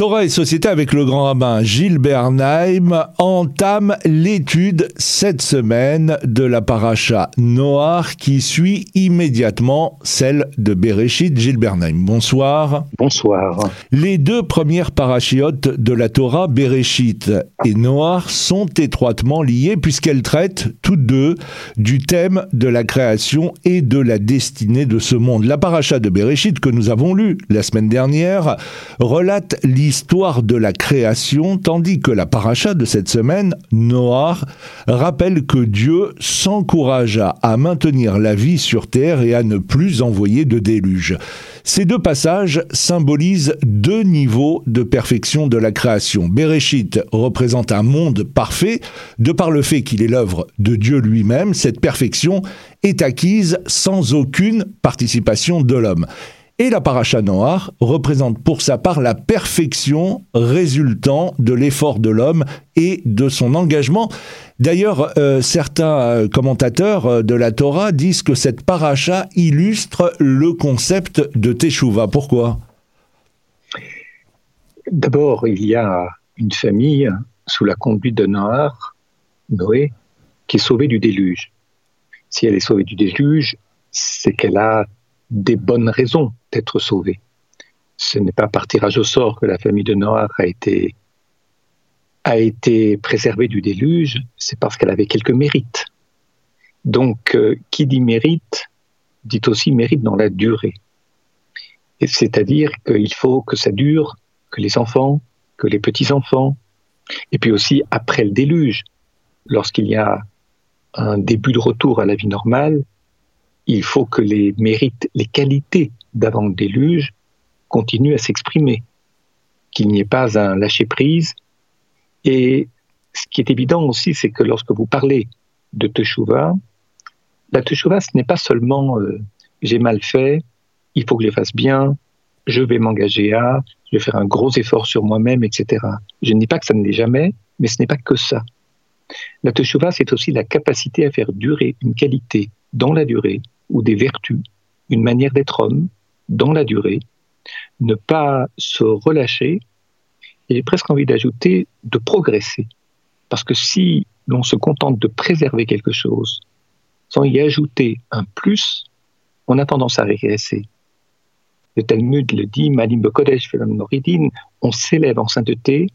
Torah et Société avec le grand rabbin Gilles Bernheim entame l'étude cette semaine de la paracha Noir qui suit immédiatement celle de Bereshit. Gilles Bernheim, bonsoir. Bonsoir. Les deux premières parachiotes de la Torah, Bereshit et Noir, sont étroitement liées puisqu'elles traitent toutes deux du thème de la création et de la destinée de ce monde. La paracha de Bereshit que nous avons lue la semaine dernière relate l'histoire l'histoire de la création, tandis que la paracha de cette semaine, Noah, rappelle que Dieu s'encouragea à maintenir la vie sur terre et à ne plus envoyer de déluge. Ces deux passages symbolisent deux niveaux de perfection de la création. Bereshit représente un monde parfait, de par le fait qu'il est l'œuvre de Dieu lui-même, cette perfection est acquise sans aucune participation de l'homme. Et la paracha Noir représente pour sa part la perfection résultant de l'effort de l'homme et de son engagement. D'ailleurs, euh, certains euh, commentateurs euh, de la Torah disent que cette paracha illustre le concept de Teshuvah. Pourquoi? D'abord, il y a une famille sous la conduite de Noir, Noé, qui est sauvée du déluge. Si elle est sauvée du déluge, c'est qu'elle a des bonnes raisons d'être sauvée. Ce n'est pas par tirage au sort que la famille de Noah a été, a préservée du déluge, c'est parce qu'elle avait quelques mérites. Donc, euh, qui dit mérite, dit aussi mérite dans la durée. C'est-à-dire qu'il faut que ça dure, que les enfants, que les petits-enfants, et puis aussi après le déluge, lorsqu'il y a un début de retour à la vie normale, il faut que les mérites, les qualités d'avant le déluge continuent à s'exprimer, qu'il n'y ait pas un lâcher-prise. Et ce qui est évident aussi, c'est que lorsque vous parlez de Teshuvah, la Teshuvah, ce n'est pas seulement euh, j'ai mal fait, il faut que je fasse bien, je vais m'engager à, je vais faire un gros effort sur moi-même, etc. Je ne dis pas que ça ne l'est jamais, mais ce n'est pas que ça. La Teshuvah, c'est aussi la capacité à faire durer une qualité dans la durée, ou des vertus, une manière d'être homme dans la durée, ne pas se relâcher, et j'ai presque envie d'ajouter de progresser. Parce que si l'on se contente de préserver quelque chose, sans y ajouter un plus, on a tendance à régresser. Le Talmud le dit, Malim Kodesh on s'élève en sainteté,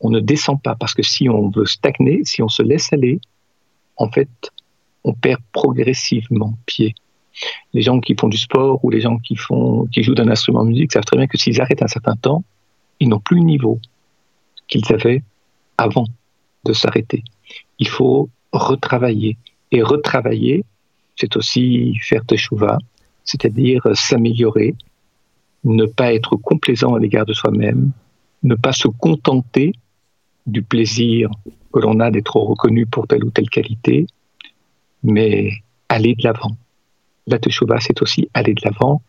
on ne descend pas, parce que si on veut stagner, si on se laisse aller, en fait, on perd progressivement pied. Les gens qui font du sport ou les gens qui, font, qui jouent d'un instrument de musique savent très bien que s'ils arrêtent un certain temps, ils n'ont plus le niveau qu'ils avaient avant de s'arrêter. Il faut retravailler. Et retravailler, c'est aussi faire teshuva, c'est-à-dire s'améliorer, ne pas être complaisant à l'égard de soi-même, ne pas se contenter du plaisir que l'on a d'être reconnu pour telle ou telle qualité, mais aller de l'avant. La Teshuvah, c'est aussi aller de l'avant.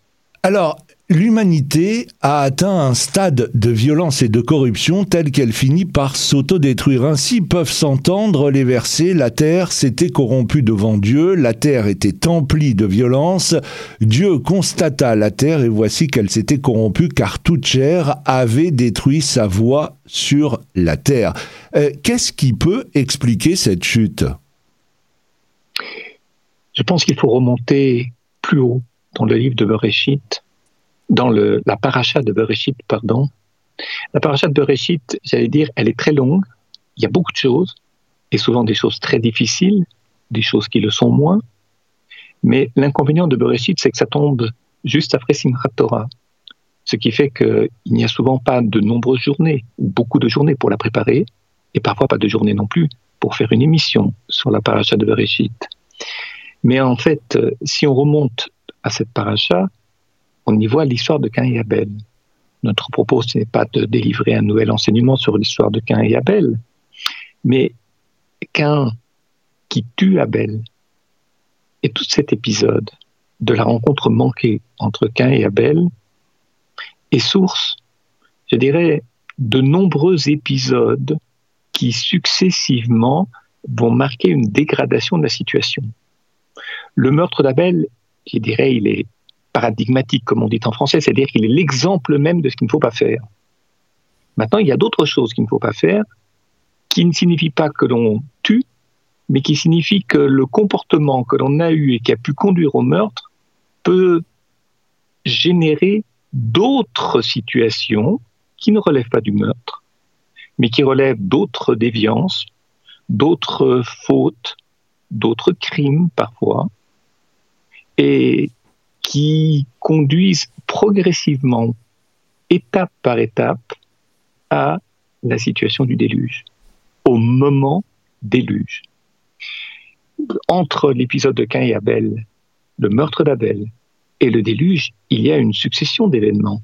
Alors, l'humanité a atteint un stade de violence et de corruption tel qu'elle finit par s'autodétruire. Ainsi peuvent s'entendre les versets La terre s'était corrompue devant Dieu, la terre était emplie de violence. Dieu constata la terre et voici qu'elle s'était corrompue car toute chair avait détruit sa voix sur la terre. Euh, qu'est-ce qui peut expliquer cette chute? Je pense qu'il faut remonter plus haut dans le livre de Bereshit, dans la paracha de Bereshit, pardon. La paracha de Bereshit, j'allais dire, elle est très longue, il y a beaucoup de choses, et souvent des choses très difficiles, des choses qui le sont moins. Mais l'inconvénient de Bereshit, c'est que ça tombe juste après Simchat Torah. Ce qui fait qu'il n'y a souvent pas de nombreuses journées, ou beaucoup de journées pour la préparer, et parfois pas de journées non plus pour faire une émission sur la paracha de Bereshit. Mais en fait, euh, si on remonte à cette paracha, on y voit l'histoire de Cain et Abel. Notre propos, ce n'est pas de délivrer un nouvel enseignement sur l'histoire de Cain et Abel, mais Cain qui tue Abel. Et tout cet épisode de la rencontre manquée entre Cain et Abel est source, je dirais, de nombreux épisodes qui successivement vont marquer une dégradation de la situation. Le meurtre d'Abel, je dirais, il est paradigmatique, comme on dit en français, c'est-à-dire qu'il est l'exemple même de ce qu'il ne faut pas faire. Maintenant, il y a d'autres choses qu'il ne faut pas faire, qui ne signifient pas que l'on tue, mais qui signifient que le comportement que l'on a eu et qui a pu conduire au meurtre peut générer d'autres situations qui ne relèvent pas du meurtre, mais qui relèvent d'autres déviances, d'autres fautes, d'autres crimes parfois, et qui conduisent progressivement, étape par étape, à la situation du déluge, au moment déluge. Entre l'épisode de Cain et Abel, le meurtre d'Abel et le déluge, il y a une succession d'événements.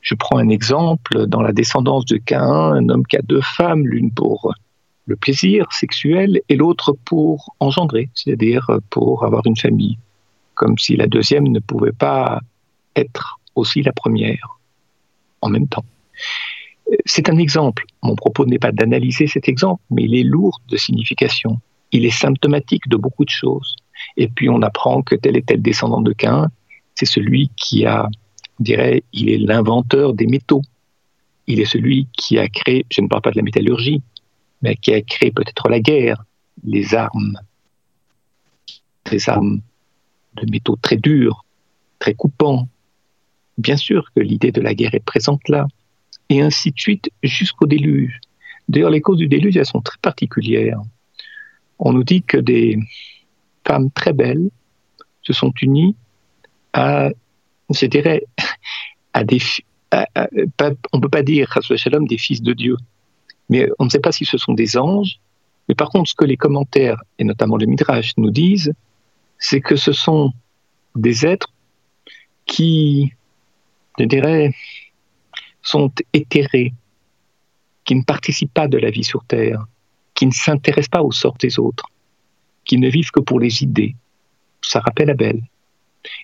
Je prends un exemple, dans la descendance de Cain, un homme qui a deux femmes, l'une pour le plaisir sexuel et l'autre pour engendrer, c'est-à-dire pour avoir une famille, comme si la deuxième ne pouvait pas être aussi la première en même temps. C'est un exemple. Mon propos n'est pas d'analyser cet exemple, mais il est lourd de signification. Il est symptomatique de beaucoup de choses. Et puis on apprend que tel et tel descendant de Cain, c'est celui qui a, on dirait, il est l'inventeur des métaux. Il est celui qui a créé, je ne parle pas de la métallurgie, qui a créé peut-être la guerre, les armes, des armes de métaux très durs, très coupants. Bien sûr que l'idée de la guerre est présente là, et ainsi de suite jusqu'au déluge. D'ailleurs, les causes du déluge, elles sont très particulières. On nous dit que des femmes très belles se sont unies à, je dirais, à on ne peut pas dire, Shalom, des fils de Dieu, mais on ne sait pas si ce sont des anges. Mais par contre, ce que les commentaires, et notamment le Midrash, nous disent, c'est que ce sont des êtres qui, je dirais, sont éthérés, qui ne participent pas de la vie sur Terre, qui ne s'intéressent pas au sort des autres, qui ne vivent que pour les idées. Ça rappelle Abel.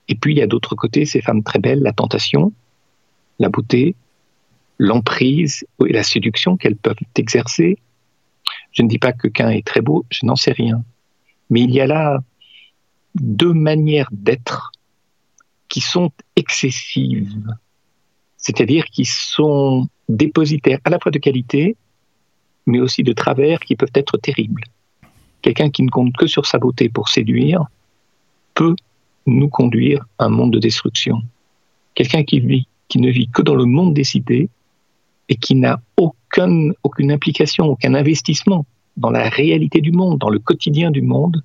Et puis il y a d'autre côté ces femmes très belles, la tentation, la beauté, l'emprise et la séduction qu'elles peuvent exercer. Je ne dis pas que qu'un est très beau, je n'en sais rien. Mais il y a là deux manières d'être qui sont excessives, c'est-à-dire qui sont dépositaires à la fois de qualité, mais aussi de travers qui peuvent être terribles. Quelqu'un qui ne compte que sur sa beauté pour séduire peut nous conduire à un monde de destruction. Quelqu'un qui vit, qui ne vit que dans le monde des cités et qui n'a aucune, aucune implication, aucun investissement dans la réalité du monde, dans le quotidien du monde,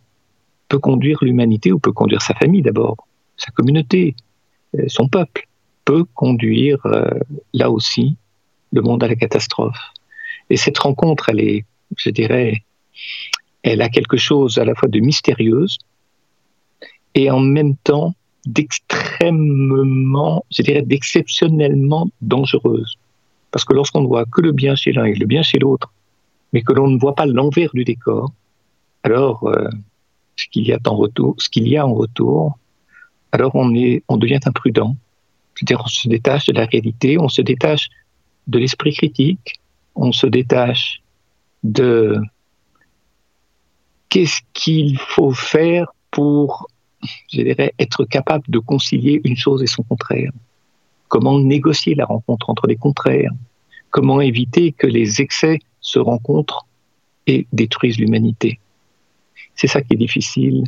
peut conduire l'humanité ou peut conduire sa famille d'abord, sa communauté, euh, son peuple, peut conduire euh, là aussi le monde à la catastrophe. Et cette rencontre, elle est, je dirais, elle a quelque chose à la fois de mystérieuse et en même temps d'extrêmement, je dirais, d'exceptionnellement dangereuse. Parce que lorsqu'on ne voit que le bien chez l'un et le bien chez l'autre, mais que l'on ne voit pas l'envers du décor, alors euh, ce qu'il y a en retour, alors on est, on devient imprudent. C'est-à-dire on se détache de la réalité, on se détache de l'esprit critique, on se détache de qu'est-ce qu'il faut faire pour, je dirais, être capable de concilier une chose et son contraire. Comment négocier la rencontre entre les contraires? Comment éviter que les excès se rencontrent et détruisent l'humanité? C'est ça qui est difficile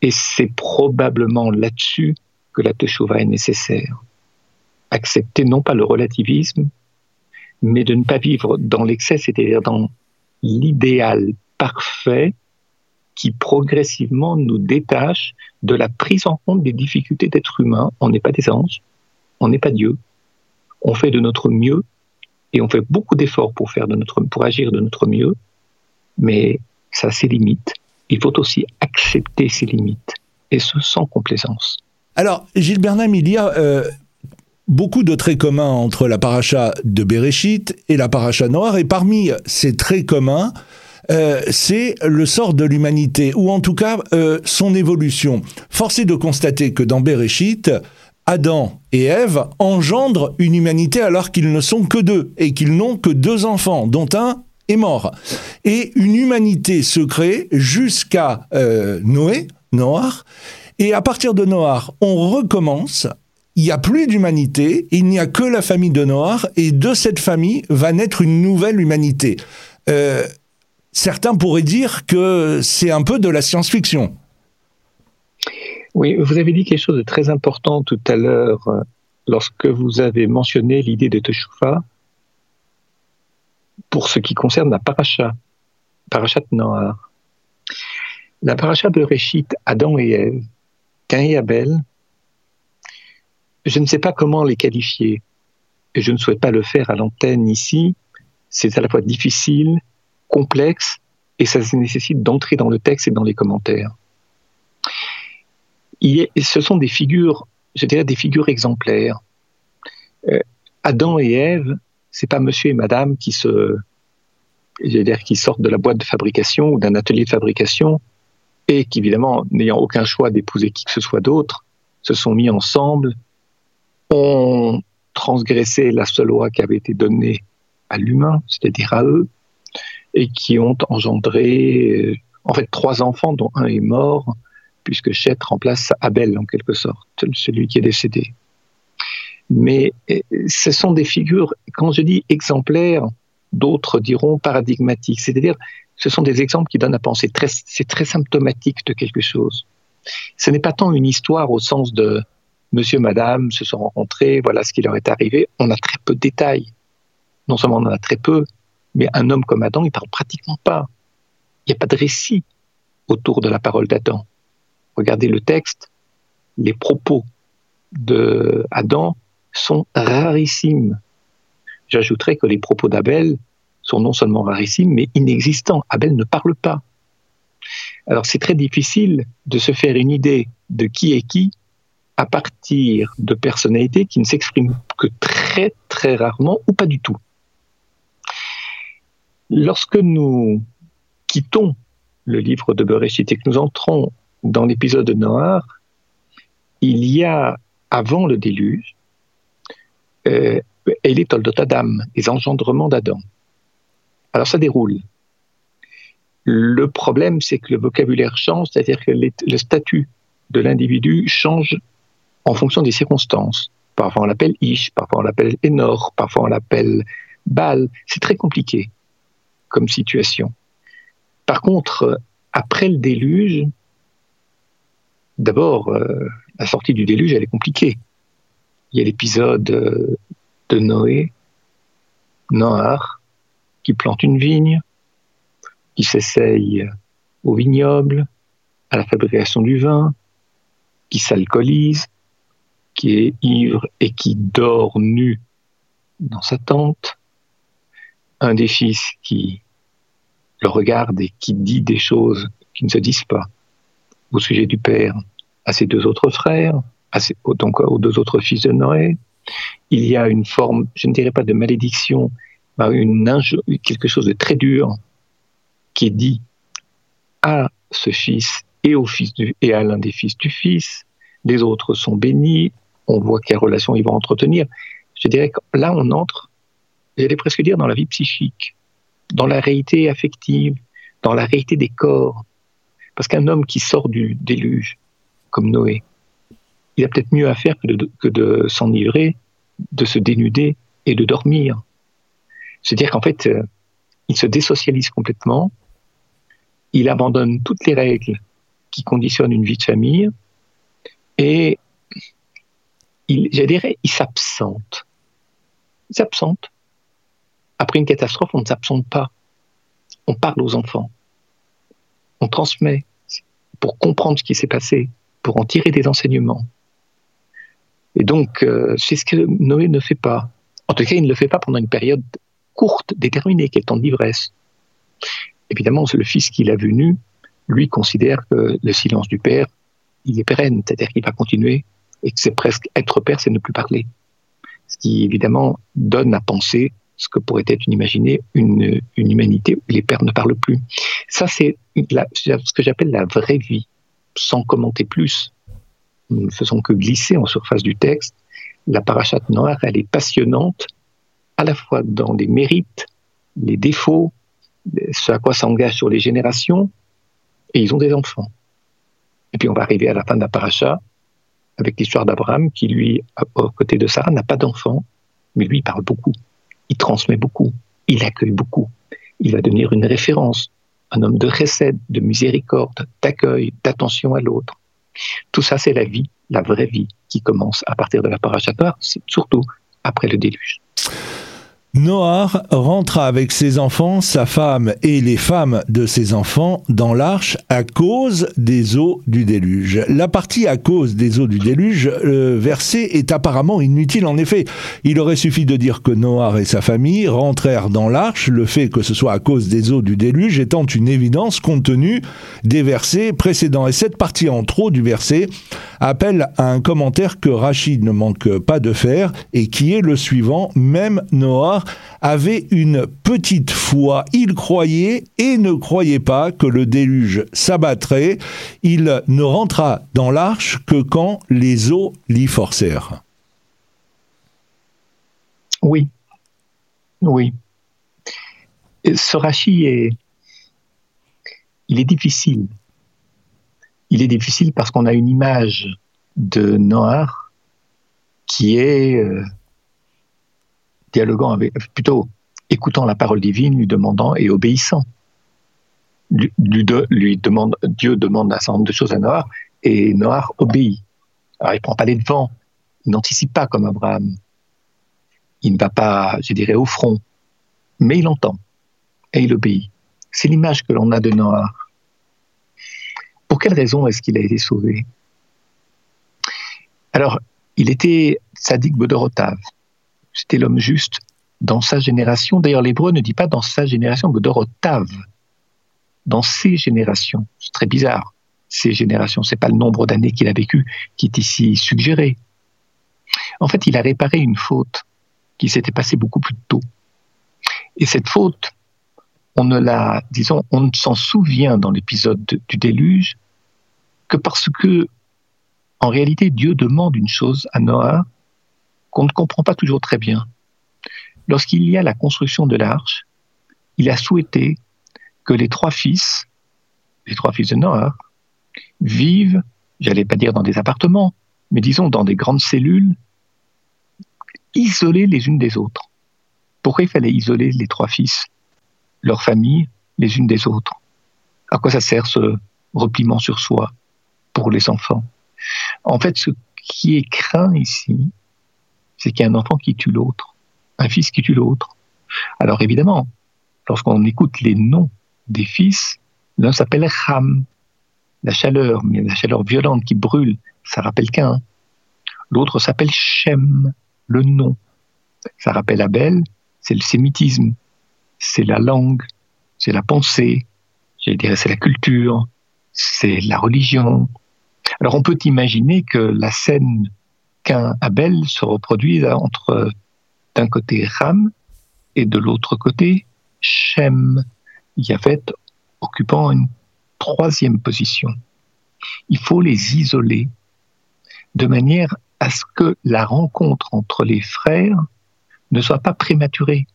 et c'est probablement là-dessus que la Teshuvah est nécessaire. Accepter non pas le relativisme, mais de ne pas vivre dans l'excès, c'est-à-dire dans l'idéal parfait qui progressivement nous détache de la prise en compte des difficultés d'être humain. On n'est pas des anges, on n'est pas Dieu. On fait de notre mieux et on fait beaucoup d'efforts pour agir de notre mieux, mais ça a ses limites. Il faut aussi accepter ses limites et ce sans complaisance. Alors, Gilles Bernam, il y a euh, beaucoup de traits communs entre la paracha de Bereshit et la paracha noire, et parmi ces traits communs, euh, c'est le sort de l'humanité, ou en tout cas euh, son évolution. Force est de constater que dans Bereshit, Adam et Ève engendrent une humanité alors qu'ils ne sont que deux et qu'ils n'ont que deux enfants, dont un est mort. Et une humanité se crée jusqu'à euh, Noé, Noir, et à partir de Noir, on recommence il n'y a plus d'humanité, il n'y a que la famille de Noir, et de cette famille va naître une nouvelle humanité. Euh, certains pourraient dire que c'est un peu de la science-fiction. Oui, vous avez dit quelque chose de très important tout à l'heure euh, lorsque vous avez mentionné l'idée de Teshuvah pour ce qui concerne la paracha, parachat Noir. La paracha de Réchit, Adam et Ève, Cain et Abel, je ne sais pas comment les qualifier. Et je ne souhaite pas le faire à l'antenne ici. C'est à la fois difficile, complexe, et ça nécessite d'entrer dans le texte et dans les commentaires. Ce sont des figures, des figures exemplaires. Euh, Adam et Ève, c'est pas monsieur et madame qui se, je veux dire, qui sortent de la boîte de fabrication ou d'un atelier de fabrication et qui, évidemment, n'ayant aucun choix d'épouser qui que ce soit d'autre, se sont mis ensemble ont transgressé la seule loi qui avait été donnée à l'humain, c'est-à-dire à eux, et qui ont engendré euh, en fait trois enfants dont un est mort, puisque Chet remplace Abel en quelque sorte, celui qui est décédé. Mais euh, ce sont des figures, quand je dis exemplaires, d'autres diront paradigmatiques, c'est-à-dire ce sont des exemples qui donnent à penser, c'est très symptomatique de quelque chose. Ce n'est pas tant une histoire au sens de monsieur, madame se sont rencontrés, voilà ce qui leur est arrivé. On a très peu de détails. Non seulement on en a très peu, mais un homme comme Adam, il parle pratiquement pas. Il n'y a pas de récit autour de la parole d'Adam. Regardez le texte, les propos de Adam sont rarissimes. J'ajouterais que les propos d'Abel sont non seulement rarissimes, mais inexistants. Abel ne parle pas. Alors c'est très difficile de se faire une idée de qui est qui à partir de personnalités qui ne s'expriment que très très rarement ou pas du tout. Lorsque nous quittons le livre de Bereshit et que nous entrons dans l'épisode de Noir, il y a, avant le déluge, euh, les Toldot Adam, les engendrements d'Adam. Alors ça déroule. Le problème, c'est que le vocabulaire change, c'est-à-dire que le statut de l'individu change en fonction des circonstances. Parfois on l'appelle Ish, parfois on l'appelle Enor, parfois on l'appelle Baal. C'est très compliqué comme situation. Par contre, après le déluge, d'abord, euh, la sortie du déluge, elle est compliquée. Il y a l'épisode euh, de Noé, Noir, qui plante une vigne, qui s'essaye au vignoble, à la fabrication du vin, qui s'alcoolise, qui est ivre et qui dort nu dans sa tente, un des fils qui le regarde et qui dit des choses qui ne se disent pas au sujet du père à ses deux autres frères, à donc aux deux autres fils de Noé. Il y a une forme, je ne dirais pas de malédiction, mais une quelque chose de très dur qui est dit à ce fils et au fils et à l'un des fils du fils. Les autres sont bénis, on voit quelle relation ils vont entretenir. Je dirais que là, on entre, j'allais presque dire, dans la vie psychique, dans la réalité affective, dans la réalité des corps. Parce qu'un homme qui sort du déluge, comme Noé, il a peut-être mieux à faire que de, s'enivrer, de se dénuder et de dormir. C'est-à-dire qu'en fait, euh, il se désocialise complètement, il abandonne toutes les règles qui conditionnent une vie de famille, et il, je il s'absente. Il s'absente. Après une catastrophe, on ne s'absente pas. On parle aux enfants. On transmet pour comprendre ce qui s'est passé, pour en tirer des enseignements. Et donc, euh, c'est ce que Noé ne fait pas. En tout cas, il ne le fait pas pendant une période courte, déterminée, qui est le temps d'ivresse. Évidemment, le fils qui l'a vu nu, lui considère que le silence du père, il est pérenne, c'est-à-dire qu'il va continuer et que c'est presque être père, c'est ne plus parler. Ce qui évidemment donne à penser ce que pourrait être une, imaginer une, une humanité où les pères ne parlent plus. Ça, c'est ce que j'appelle la vraie vie, sans commenter plus. Nous ne faisons que glisser en surface du texte. La parachate noire, elle est passionnante, à la fois dans les mérites, les défauts, ce à quoi s'engage sur les générations, et ils ont des enfants. Et puis on va arriver à la fin de la paracha, avec l'histoire d'Abraham qui, lui, à côté de Sarah, n'a pas d'enfant, mais lui, il parle beaucoup, il transmet beaucoup, il accueille beaucoup, il va devenir une référence, un homme de recette, de miséricorde, d'accueil, d'attention à l'autre. Tout ça, c'est la vie, la vraie vie, qui commence à partir de la parachatoire, surtout après le déluge. Noir rentra avec ses enfants, sa femme et les femmes de ses enfants dans l'arche à cause des eaux du déluge. La partie à cause des eaux du déluge, le est apparemment inutile en effet. Il aurait suffi de dire que Noir et sa famille rentrèrent dans l'arche, le fait que ce soit à cause des eaux du déluge étant une évidence compte tenu des versets précédents. Et cette partie en trop du verset appelle à un commentaire que Rachid ne manque pas de faire et qui est le suivant, même Noah avait une petite foi. Il croyait et ne croyait pas que le déluge s'abattrait. Il ne rentra dans l'arche que quand les eaux l'y forcèrent. Oui, oui. Ce rachis est, il est difficile il est difficile parce qu'on a une image de Noir qui est euh, dialoguant avec, plutôt écoutant la parole divine, lui demandant et obéissant. Dieu demande un certain nombre de choses à Noir et Noir obéit. Alors il prend pas les devants, il n'anticipe pas comme Abraham. Il ne va pas, je dirais, au front, mais il entend et il obéit. C'est l'image que l'on a de Noir. Pour quelle raison est-ce qu'il a été sauvé? Alors, il était Sadik Bodorotav. C'était l'homme juste dans sa génération. D'ailleurs, l'hébreu ne dit pas dans sa génération, Bodorotav. Dans ses générations. C'est très bizarre. Ses générations, c'est pas le nombre d'années qu'il a vécu qui est ici suggéré. En fait, il a réparé une faute qui s'était passée beaucoup plus tôt. Et cette faute, on ne la, disons, on s'en souvient dans l'épisode du déluge que parce que, en réalité, Dieu demande une chose à Noah qu'on ne comprend pas toujours très bien. Lorsqu'il y a la construction de l'arche, il a souhaité que les trois fils, les trois fils de Noah, vivent, j'allais pas dire dans des appartements, mais disons dans des grandes cellules, isolées les unes des autres. Pourquoi il fallait isoler les trois fils, leurs familles, les unes des autres? À quoi ça sert ce repliement sur soi? Pour les enfants. En fait, ce qui est craint ici, c'est qu'il y a un enfant qui tue l'autre, un fils qui tue l'autre. Alors évidemment, lorsqu'on écoute les noms des fils, l'un s'appelle Ram, la chaleur, mais la chaleur violente qui brûle, ça rappelle qu'un. L'autre s'appelle Shem, le nom. Ça rappelle Abel, c'est le sémitisme, c'est la langue, c'est la pensée, je dirais c'est la culture, c'est la religion, alors on peut imaginer que la scène qu'un Abel se reproduise entre d'un côté Ram et de l'autre côté Shem, Yavet occupant une troisième position. Il faut les isoler de manière à ce que la rencontre entre les frères ne soit pas prématurée.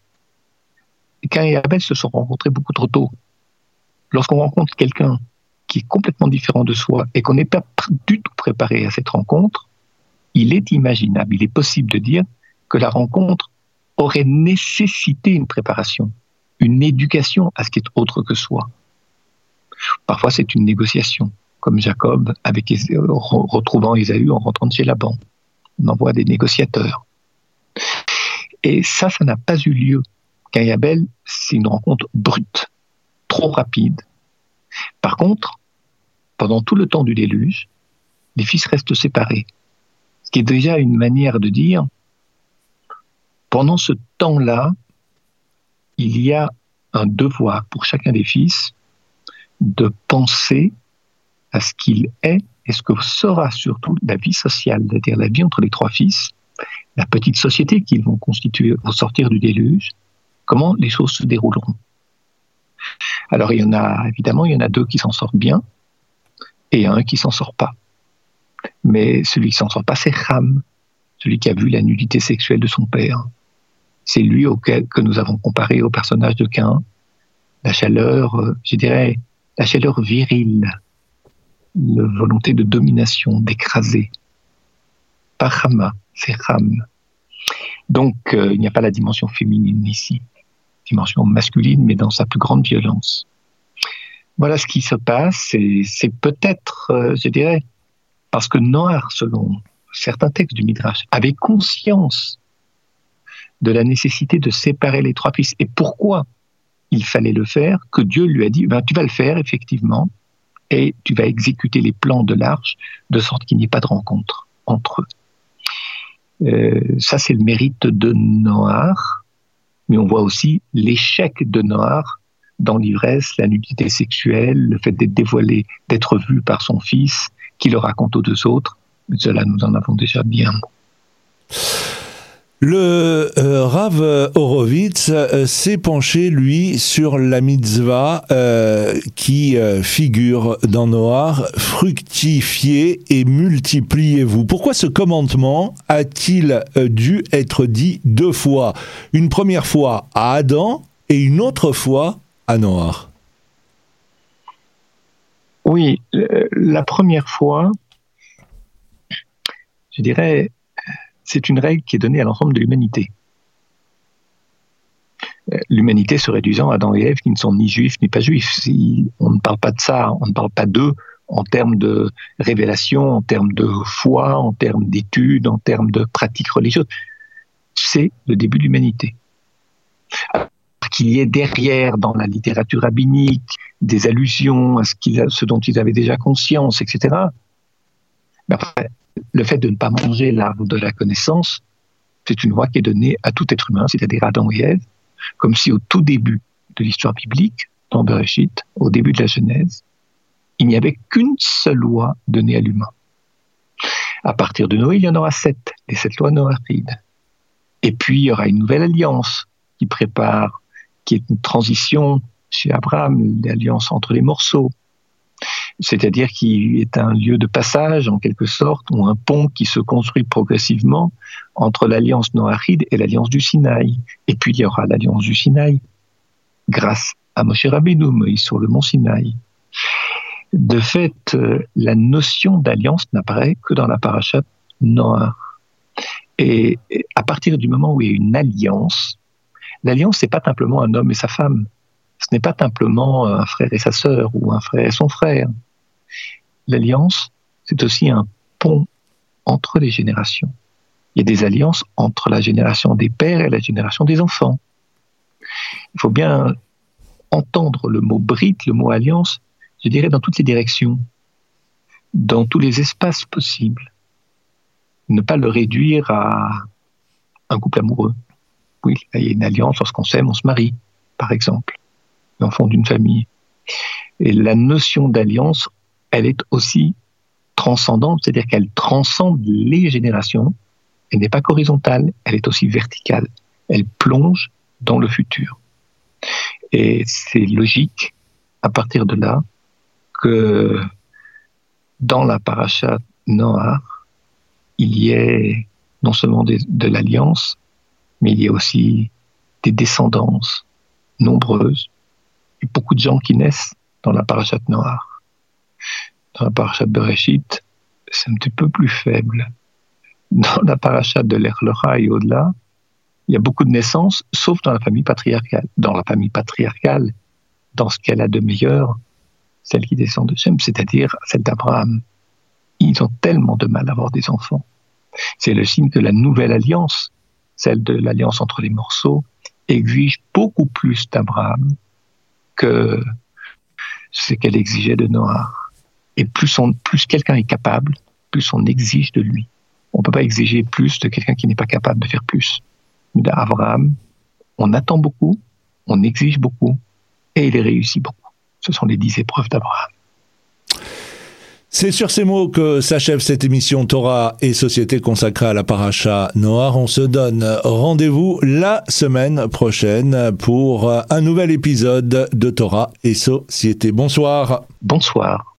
Cain et Abel se sont rencontrés beaucoup trop tôt. Lorsqu'on rencontre quelqu'un qui est complètement différent de soi et qu'on n'est pas du tout préparé à cette rencontre, il est imaginable, il est possible de dire que la rencontre aurait nécessité une préparation, une éducation à ce qui est autre que soi. Parfois, c'est une négociation, comme Jacob retrouvant Ésaü en rentrant de chez Laban. On envoie des négociateurs. Et ça, ça n'a pas eu lieu. Cain Abel, c'est une rencontre brute, trop rapide, par contre, pendant tout le temps du déluge, les fils restent séparés. Ce qui est déjà une manière de dire, pendant ce temps-là, il y a un devoir pour chacun des fils de penser à ce qu'il est et ce que sera surtout la vie sociale, c'est-à-dire la vie entre les trois fils, la petite société qu'ils vont constituer au sortir du déluge, comment les choses se dérouleront. Alors il y en a, évidemment, il y en a deux qui s'en sortent bien et un qui s'en sort pas. Mais celui qui s'en sort pas, c'est Ram, celui qui a vu la nudité sexuelle de son père. C'est lui auquel que nous avons comparé au personnage de Cain. La chaleur, euh, je dirais, la chaleur virile, la volonté de domination, d'écraser. par Rama, c'est Ram. Donc, euh, il n'y a pas la dimension féminine ici, dimension masculine, mais dans sa plus grande violence. Voilà ce qui se passe, et c'est peut-être, euh, je dirais, parce que Noir, selon certains textes du Midrash, avait conscience de la nécessité de séparer les trois fils. Et pourquoi il fallait le faire Que Dieu lui a dit, ben, tu vas le faire, effectivement, et tu vas exécuter les plans de l'arche de sorte qu'il n'y ait pas de rencontre entre eux. Euh, ça, c'est le mérite de Noir, mais on voit aussi l'échec de Noir dans l'ivresse, la nudité sexuelle, le fait d'être dévoilé, d'être vu par son fils, qui le raconte aux deux autres. Cela, nous en avons déjà bien. Le euh, Rav Horowitz euh, s'est penché, lui, sur la mitzvah euh, qui figure dans Noir, fructifiez et multipliez-vous. Pourquoi ce commandement a-t-il dû être dit deux fois? Une première fois à Adam et une autre fois à Noir Oui, la première fois, je dirais, c'est une règle qui est donnée à l'ensemble de l'humanité. Euh, l'humanité se réduisant à Adam et Ève qui ne sont ni juifs ni pas juifs. On ne parle pas de ça, on ne parle pas d'eux en termes de révélation, en termes de foi, en termes d'études, en termes de pratiques religieuses. C'est le début de l'humanité. Qu'il y ait derrière, dans la littérature rabbinique, des allusions à ce, ce dont ils avaient déjà conscience, etc. Mais après, le fait de ne pas manger l'arbre de la connaissance, c'est une loi qui est donnée à tout être humain, c'est-à-dire Adam et Ève, comme si au tout début de l'histoire biblique, dans Bereshit, au début de la Genèse, il n'y avait qu'une seule loi donnée à l'humain. À partir de Noé, il y en aura sept, les sept lois noachides. Et puis, il y aura une nouvelle alliance qui prépare, qui est une transition chez Abraham, l'alliance entre les morceaux, c'est-à-dire qu'il est un lieu de passage en quelque sorte, ou un pont qui se construit progressivement entre l'alliance noachide et l'alliance du Sinaï. Et puis il y aura l'alliance du Sinaï grâce à Moshe Rabbeinu, sur le mont Sinaï. De fait, euh, la notion d'alliance n'apparaît que dans la parachat Noah. Et à partir du moment où il y a une alliance, l'alliance, c'est pas simplement un homme et sa femme. Ce n'est pas simplement un frère et sa sœur ou un frère et son frère. L'alliance, c'est aussi un pont entre les générations. Il y a des alliances entre la génération des pères et la génération des enfants. Il faut bien entendre le mot brite, le mot alliance, je dirais dans toutes les directions, dans tous les espaces possibles. Ne pas le réduire à un couple amoureux. Oui, il y a une alliance, lorsqu'on s'aime, on se marie, par exemple, l'enfant d'une famille. Et la notion d'alliance elle est aussi transcendante, c'est-à-dire qu'elle transcende les générations. Elle n'est pas qu'horizontale, elle est aussi verticale. Elle plonge dans le futur. Et c'est logique, à partir de là, que dans la paracha Noah, il y ait non seulement de l'alliance, mais il y a aussi des descendances nombreuses, et beaucoup de gens qui naissent dans la paracha Noah dans la paracha de Bereshit, c'est un petit peu plus faible. Dans la paracha de l'Erlecha et au-delà, il y a beaucoup de naissances, sauf dans la famille patriarcale. Dans la famille patriarcale, dans ce qu'elle a de meilleur, celle qui descend de Shem, c'est-à-dire celle d'Abraham. Ils ont tellement de mal à avoir des enfants. C'est le signe que la nouvelle alliance, celle de l'alliance entre les morceaux, exige beaucoup plus d'Abraham que ce qu'elle exigeait de Noah. Et plus, plus quelqu'un est capable, plus on exige de lui. On ne peut pas exiger plus de quelqu'un qui n'est pas capable de faire plus. D'Abraham, on attend beaucoup, on exige beaucoup, et il réussit beaucoup. Ce sont les dix épreuves d'Abraham. C'est sur ces mots que s'achève cette émission Torah et Société consacrée à la paracha Noir. On se donne rendez-vous la semaine prochaine pour un nouvel épisode de Torah et Société. Bonsoir. Bonsoir.